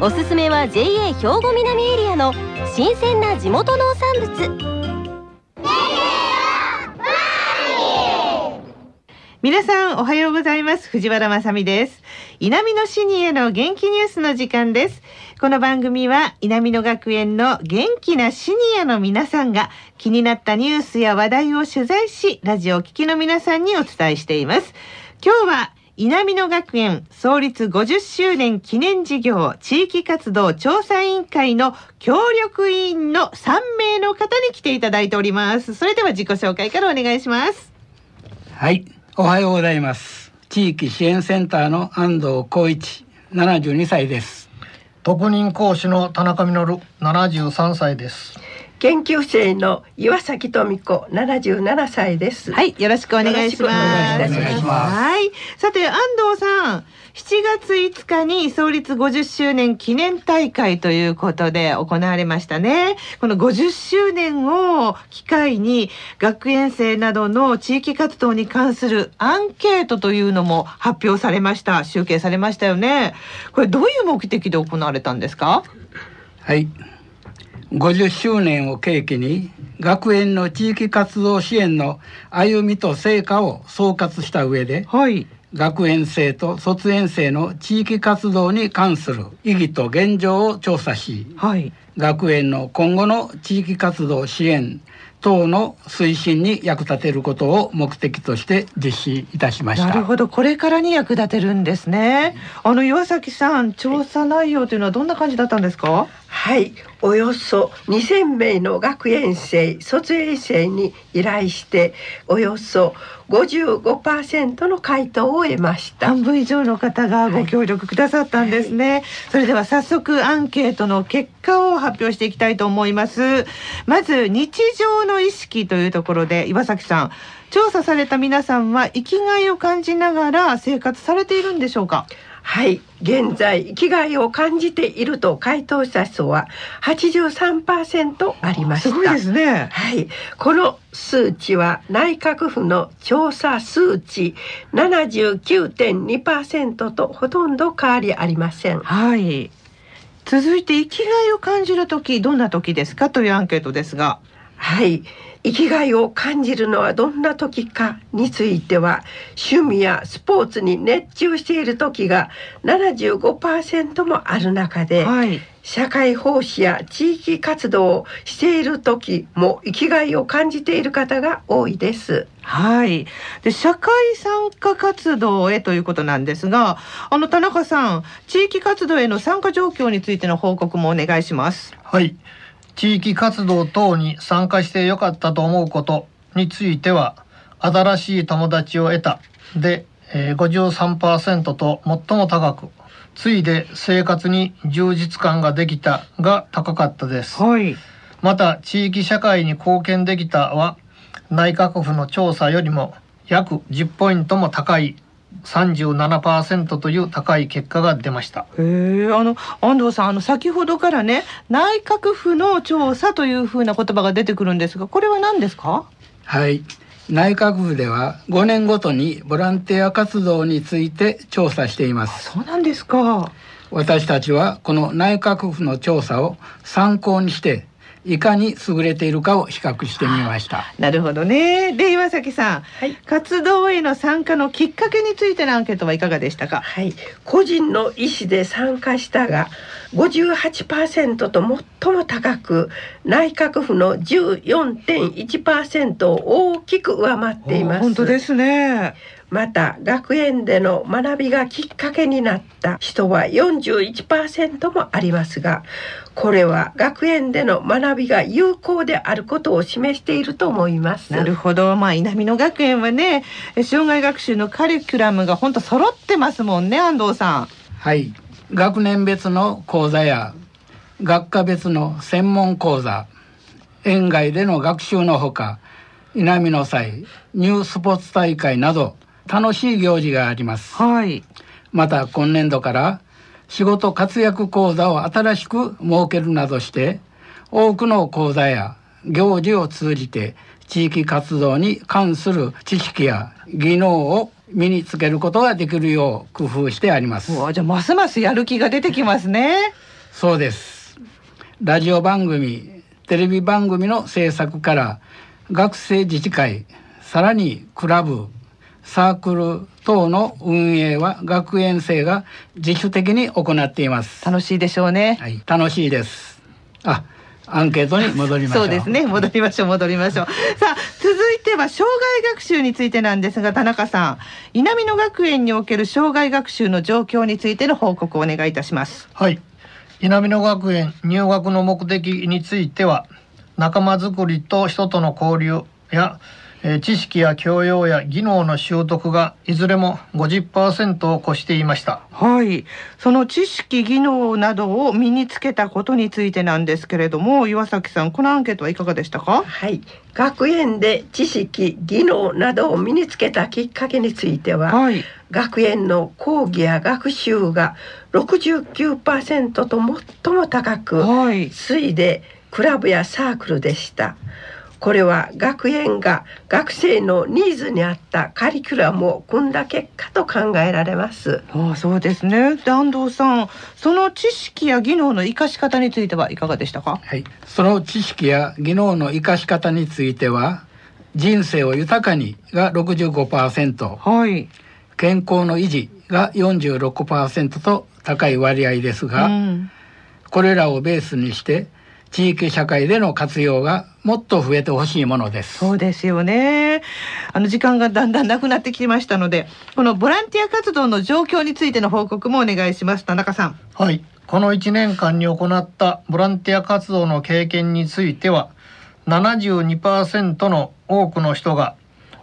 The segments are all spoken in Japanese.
おすすめは JA 兵庫南エリアの新鮮な地元農産物。皆さんおはようございます。藤原まさです。稲美のシニアの元気ニュースの時間です。この番組は稲美野学園の元気なシニアの皆さんが気になったニュースや話題を取材しラジオを聴きの皆さんにお伝えしています。今日は稲美野学園創立50周年記念事業地域活動調査委員会の協力委員の3名の方に来ていただいております。それでは自己紹介からお願いします。はい。おはようございます。地域支援センターの安藤光一72歳です。特任講師の田中稔73歳です研究生の岩崎富子77歳です。はいよろしくお願いします。はい。さて安藤さん7月5日に創立50周年記念大会ということで行われましたね。この50周年を機会に学園生などの地域活動に関するアンケートというのも発表されました。集計されましたよね。これどういう目的で行われたんですか？はい50周年を契機に学園の地域活動支援の歩みと成果を総括した上で、はい、学園生と卒園生の地域活動に関する意義と現状を調査し、はい、学園の今後の地域活動支援等の推進に役立てることを目的として実施いたしました。なるほど。これからに役立てるんですね。あの岩崎さん調査内容というのはどんな感じだったんですか？はい。およそ2000名の学園生卒園生に依頼しておよそ55%の回答を得ました。半分以上の方がご協力くださったんですね、はい、それでは早速アンケートの結果を発表していきたいと思います。まず日常の意識というところで岩崎さん調査された皆さんは生きがいを感じながら生活されているんでしょうか？はい。現在生きがいを感じていると回答した人は83%ありました。すごいですね。はい。この数値は内閣府の調査数値79.2%とほとんど変わりありません。はい。続いて生きがいを感じる時どんな時ですか？というアンケートですがはい生きがいを感じるのはどんな時かについては趣味やスポーツに熱中している時が75%もある中で、はい、社会奉仕や地域活動をしている時も生きがいを感じている方が多いです。はい。で、社会参加活動へということなんですが、あの田中さん、地域活動への参加状況についての報告もお願いします。はい。地域活動等に参加してよかったと思うことについては新しい友達を得た。で、えー、53%と最も高く次いで生活に充実感ができたが高かったです、はい、また地域社会に貢献できたは内閣府の調査よりも約10ポイントも高い37%という高い結果が出ました。へえ、あの安藤さん、あの先ほどからね、内閣府の調査というふうな言葉が出てくるんですが、これは何ですか？はい。内閣府では5年ごとにボランティア活動について調査しています。そうなんですか。私たちはこの内閣府の調査を参考にしていかに優れているかを比較してみました。なるほどね。で岩崎さん、はい、活動への参加のきっかけについてのアンケートはいかがでしたか？はい、個人の意思で参加したが58%と最も高く、内閣府の14.1%を大きく上回っています。本当ですね。また学園での学びがきっかけになった人は41%もありますがこれは学園での学びが有効であることを示していると思います。なるほど。まあ稲美野学園はね障害学習のカリキュラムが本当揃ってますもんね安藤さん。はい。学年別の講座や学科別の専門講座園外での学習のほか稲見の祭ニュースポーツ大会など楽しい行事があります、はい、また今年度から仕事活躍講座を新しく設けるなどして多くの講座や行事を通じて地域活動に関する知識や技能を身につけることができるよう工夫してあります。じゃあますますやる気が出てきますね。そうです。ラジオ番組テレビ番組の制作から学生自治会さらにクラブサークル等の運営は学園生が自主的に行っています。楽しいでしょうね。はい。楽しいです。あアンケートに戻りましょう。そうですね。戻りましょう戻りましょう。さあ続いては障害学習についてなんですが田中さん。稲美野学園における障害学習の状況についての報告をお願いいたします。はい。稲美野学園入学の目的については仲間づくりと人との交流やえ知識や教養や技能の習得がいずれも50%を超していました。はい。その知識技能などを身につけたことについてなんですけれども岩崎さんこのアンケートはいかがでしたか？はい。学園で知識技能などを身につけたきっかけについては、はい、学園の講義や学習が69%と最も高く、はい、次いでクラブやサークルでしたこれは学園が学生のニーズに合ったカリキュラムを組んだ結果と考えられます。ああそうですね。安藤さん、その知識や技能の生かし方についてはいかがでしたか？はい。その知識や技能の生かし方については、人生を豊かにが65%、はい。健康の維持が46%と高い割合ですが、うん、これらをベースにして地域社会での活用がもっと増えてほしいものです。そうですよね。あの時間がだんだんなくなってきましたのでこのボランティア活動の状況についての報告もお願いします。田中さん。はい。この1年間に行ったボランティア活動の経験については72%の多くの人が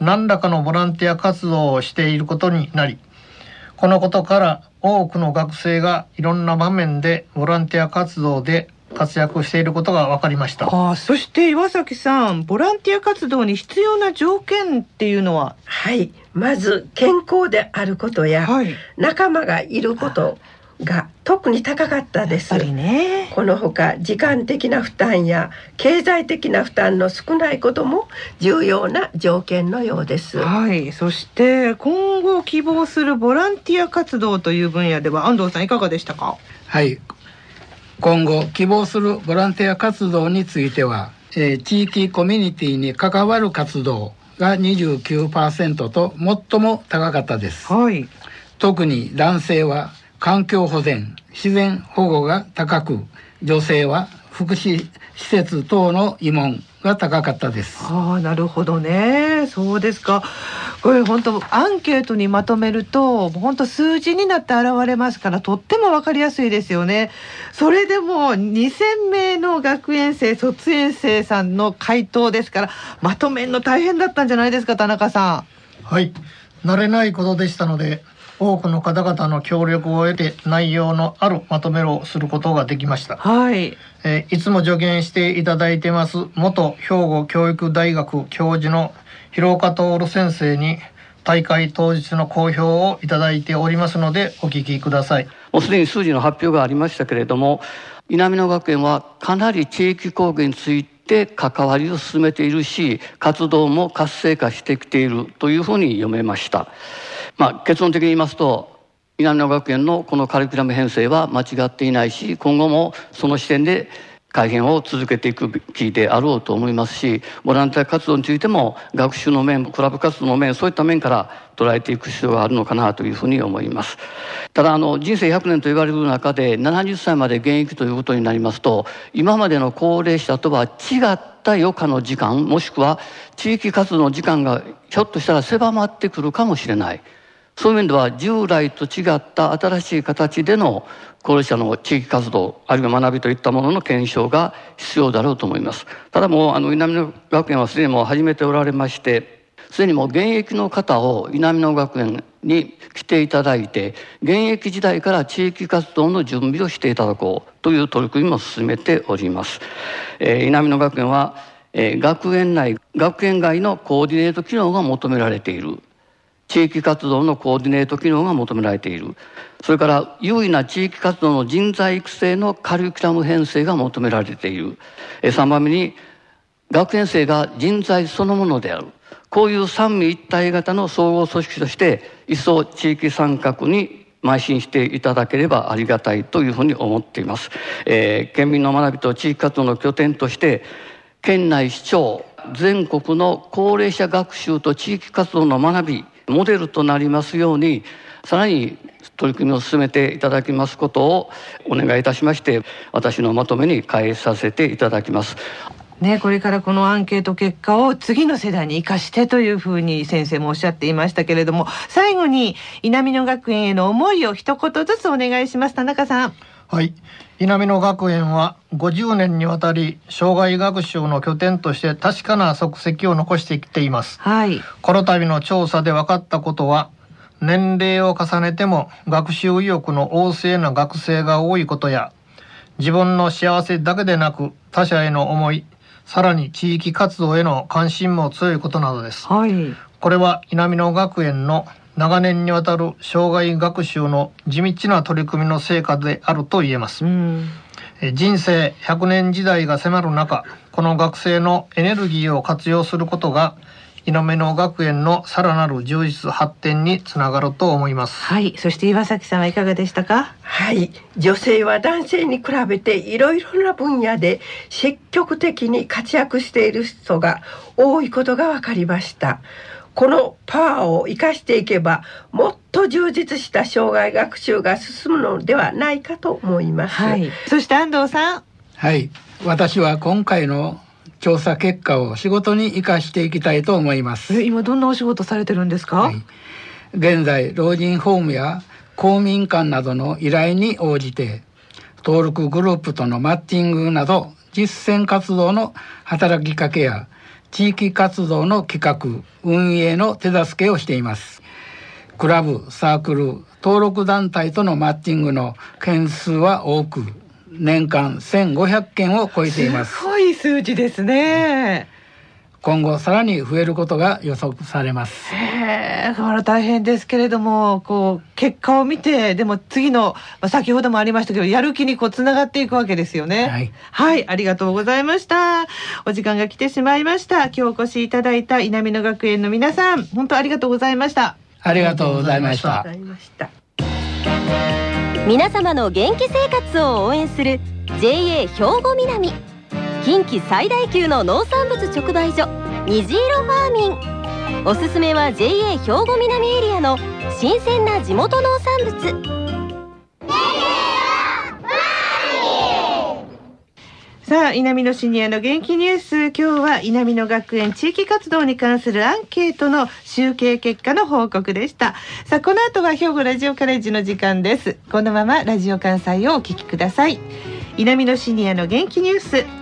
何らかのボランティア活動をしていることになりこのことから多くの学生がいろんな場面でボランティア活動で活躍していることが分かりました。あそして岩崎さんボランティア活動に必要な条件っていうのは？はい。まず健康であることや、はい、仲間がいることが特に高かったです。ね、このほか時間的な負担や経済的な負担の少ないことも重要な条件のようです。はい、そして今後希望するボランティア活動という分野では安藤さんいかがでしたか？はい、今後希望するボランティア活動については、えー、地域コミュニティに関わる活動が29%と最も高かったです、はい、特に男性は環境保全自然保護が高く女性は福祉施設等の慰問が高かったです。ああ、なるほどね。そうですか。これ本当アンケートにまとめると本当数字になって現れますからとってもわかりやすいですよね。それでも2000名の学園生卒園生さんの回答ですからまとめるの大変だったんじゃないですか田中さん。はい。慣れないことでしたので多くの方々の協力を得て内容のあるまとめをすることができました。はい。えー、いつも助言していただいてます元兵庫教育大学教授の広岡徹先生に大会当日の公表をいただいておりますのでお聞きください。もうすでに数字の発表がありましたけれども、稲美野学園はかなり地域貢献について関わりを進めているし、活動も活性化してきているというふうに読めました。まあ、結論的に言いますと南野学園のこのカリキュラム編成は間違っていないし今後もその視点で改変を続けていくべきであろうと思いますしボランティア活動についても学習の面クラブ活動の面そういった面から捉えていく必要があるのかなというふうに思います。ただあの人生100年と言われる中で70歳まで現役ということになりますと今までの高齢者とは違った余暇の時間もしくは地域活動の時間がひょっとしたら狭まってくるかもしれない。そういう面では従来と違った新しい形での高齢者の地域活動あるいは学びといったものの検証が必要だろうと思いますただもうあの稲美野学園はすでにもう始めておられましてすでにもう現役の方を稲美野学園に来ていただいて現役時代から地域活動の準備をしていただこうという取り組みも進めております。えー、稲美野学園は、えー、学園内学園外のコーディネート機能が求められている地域活動のコーディネート機能が求められている。それから優位な地域活動の人材育成のカリキュラム編成が求められている。3番目に学園生が人材そのものである。こういう三位一体型の総合組織として一層地域参画に邁進していただければありがたいというふうに思っています、えー、県民の学びと地域活動の拠点として県内市長全国の高齢者学習と地域活動の学びモデルとなりますようにさらに取り組みを進めていただきますことをお願いいたしまして私のまとめに変えさせていただきます。ね、これからこのアンケート結果を次の世代に生かしてというふうに先生もおっしゃっていましたけれども最後に稲美野学園への思いを一言ずつお願いします。田中さん。はい。稲美野学園は50年にわたり障害学習の拠点として確かな足跡を残してきています、はい、この度の調査で分かったことは年齢を重ねても学習意欲の旺盛な学生が多いことや自分の幸せだけでなく他者への思いさらに地域活動への関心も強いことなどです。はい、これは稲美野学園の長年にわたる障害学習の地道な取り組みの成果であると言えます。人生100年時代が迫る中、この学生のエネルギーを活用することが稲目の学園のさらなる充実発展につながると思います。はい。そして岩崎さんはいかがでしたか？はい。女性は男性に比べていろいろな分野で積極的に活躍している人が多いことが分かりましたこのパワーを生かしていけばもっと充実した障害学習が進むのではないかと思います、はい、そして安藤さん。はい。私は今回の調査結果を仕事に生かしていきたいと思います。今どんなお仕事されてるんですか、はい、現在老人ホームや公民館などの依頼に応じて登録グループとのマッチングなど実践活動の働きかけや地域活動の企画運営の手助けをしています。クラブサークル登録団体とのマッチングの件数は多く年間1500件を超えています。すごい数字ですね、今後さらに増えることが予測されます。へえ、それ大変ですけれども、こう結果を見て、でも次の、まあ、先ほどもありましたけど、やる気にこうつながっていくわけですよね。はい、はい、ありがとうございました。お時間が来てしまいました。今日お越しいただいた稲美野学園の皆さん、本当ありがとうございました。ありがとうございました。皆様の元気生活を応援する JA 兵庫南近畿最大級の農産物直売所虹色ファーミンおすすめは JA 兵庫南エリアの新鮮な地元農産物さあ、稲美野シニアの元気ニュース。今日は稲美野学園地域活動に関するアンケートの集計結果の報告でした。さあ、この後は兵庫ラジオカレッジの時間です。このままラジオ関西をお聞きください。稲美野シニアの元気ニュース。